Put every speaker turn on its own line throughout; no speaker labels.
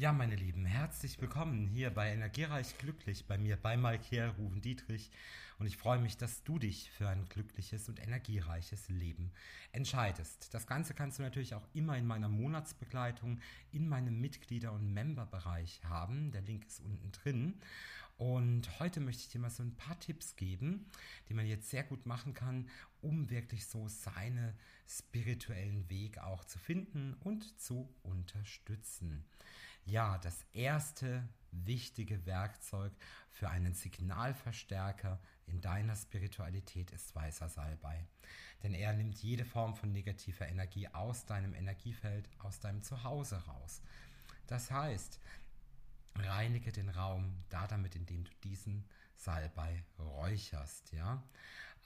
Ja, meine Lieben, herzlich willkommen hier bei Energiereich Glücklich, bei mir, bei Malkiel Ruven Dietrich. Und ich freue mich, dass du dich für ein glückliches und energiereiches Leben entscheidest. Das Ganze kannst du natürlich auch immer in meiner Monatsbegleitung in meinem Mitglieder- und Memberbereich haben. Der Link ist unten drin. Und heute möchte ich dir mal so ein paar Tipps geben, die man jetzt sehr gut machen kann, um wirklich so seinen spirituellen Weg auch zu finden und zu unterstützen. Ja, das erste wichtige Werkzeug für einen Signalverstärker in deiner Spiritualität ist weißer Salbei. Denn er nimmt jede Form von negativer Energie aus deinem Energiefeld, aus deinem Zuhause raus. Das heißt, reinige den Raum da damit, indem du diesen Salbei räucherst, ja.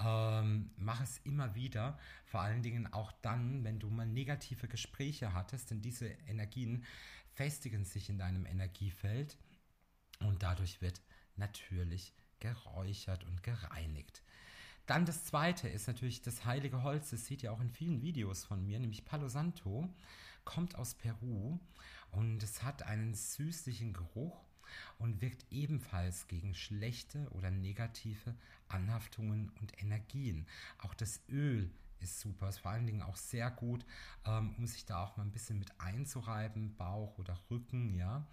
Ähm, mach es immer wieder, vor allen Dingen auch dann, wenn du mal negative Gespräche hattest, denn diese Energien festigen sich in deinem Energiefeld und dadurch wird natürlich geräuchert und gereinigt. Dann das zweite ist natürlich das heilige Holz. Das seht ihr auch in vielen Videos von mir, nämlich Palo Santo. Kommt aus Peru und es hat einen süßlichen Geruch und wirkt ebenfalls gegen schlechte oder negative Anhaftungen und Energien. Auch das Öl ist super. Ist vor allen Dingen auch sehr gut, ähm, um sich da auch mal ein bisschen mit einzureiben, Bauch oder Rücken, ja.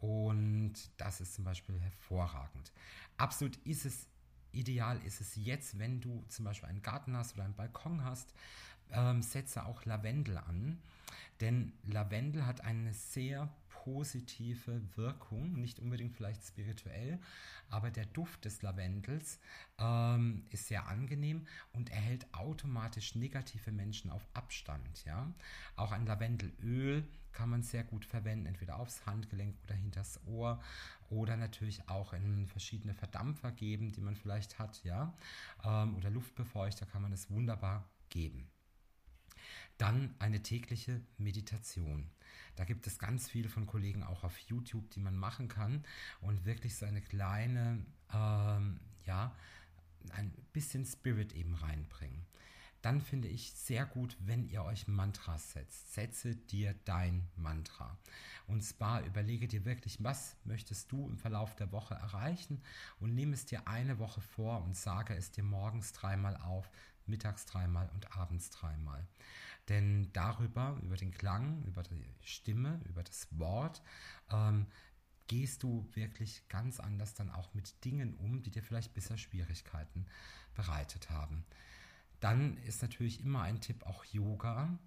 Und das ist zum Beispiel hervorragend. Absolut ist es ideal ist es jetzt, wenn du zum Beispiel einen Garten hast oder einen Balkon hast, ähm, setze auch Lavendel an. Denn Lavendel hat eine sehr positive Wirkung, nicht unbedingt vielleicht spirituell, aber der Duft des Lavendels ähm, ist sehr angenehm und erhält automatisch negative Menschen auf Abstand. Ja? Auch ein Lavendelöl kann man sehr gut verwenden, entweder aufs Handgelenk oder hinters Ohr oder natürlich auch in verschiedene Verdampfer geben, die man vielleicht hat, ja, ähm, oder Luftbefeuchter kann man es wunderbar geben. Dann eine tägliche Meditation. Da gibt es ganz viele von Kollegen auch auf YouTube, die man machen kann und wirklich so eine kleine, ähm, ja, ein bisschen Spirit eben reinbringen. Dann finde ich sehr gut, wenn ihr euch Mantras setzt. Setze dir dein Mantra. Und zwar überlege dir wirklich, was möchtest du im Verlauf der Woche erreichen und nimm es dir eine Woche vor und sage es dir morgens dreimal auf, mittags dreimal und abends dreimal. Denn darüber, über den Klang, über die Stimme, über das Wort, ähm, gehst du wirklich ganz anders dann auch mit Dingen um, die dir vielleicht bisher Schwierigkeiten bereitet haben. Dann ist natürlich immer ein Tipp auch Yoga,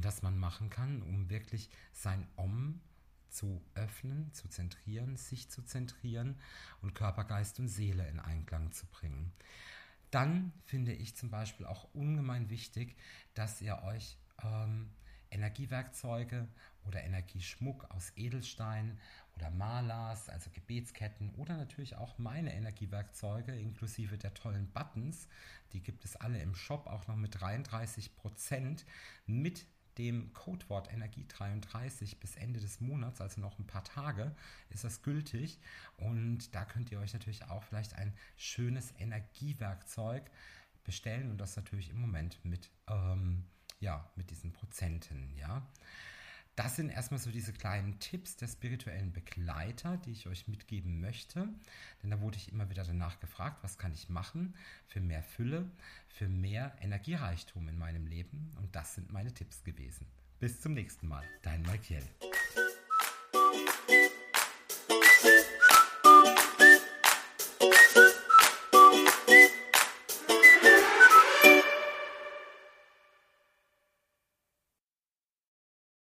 das man machen kann, um wirklich sein Om zu öffnen, zu zentrieren, sich zu zentrieren und Körper, Geist und Seele in Einklang zu bringen. Dann finde ich zum Beispiel auch ungemein wichtig, dass ihr euch ähm, Energiewerkzeuge oder Energieschmuck aus Edelstein oder Malas, also Gebetsketten oder natürlich auch meine Energiewerkzeuge inklusive der tollen Buttons, die gibt es alle im Shop auch noch mit 33 Prozent mit dem Codewort Energie 33 bis Ende des Monats, also noch ein paar Tage, ist das gültig. Und da könnt ihr euch natürlich auch vielleicht ein schönes Energiewerkzeug bestellen und das natürlich im Moment mit, ähm, ja, mit diesen Prozenten, ja. Das sind erstmal so diese kleinen Tipps der spirituellen Begleiter, die ich euch mitgeben möchte. Denn da wurde ich immer wieder danach gefragt, was kann ich machen für mehr Fülle, für mehr Energiereichtum in meinem Leben. Und das sind meine Tipps gewesen. Bis zum nächsten Mal, dein Michael.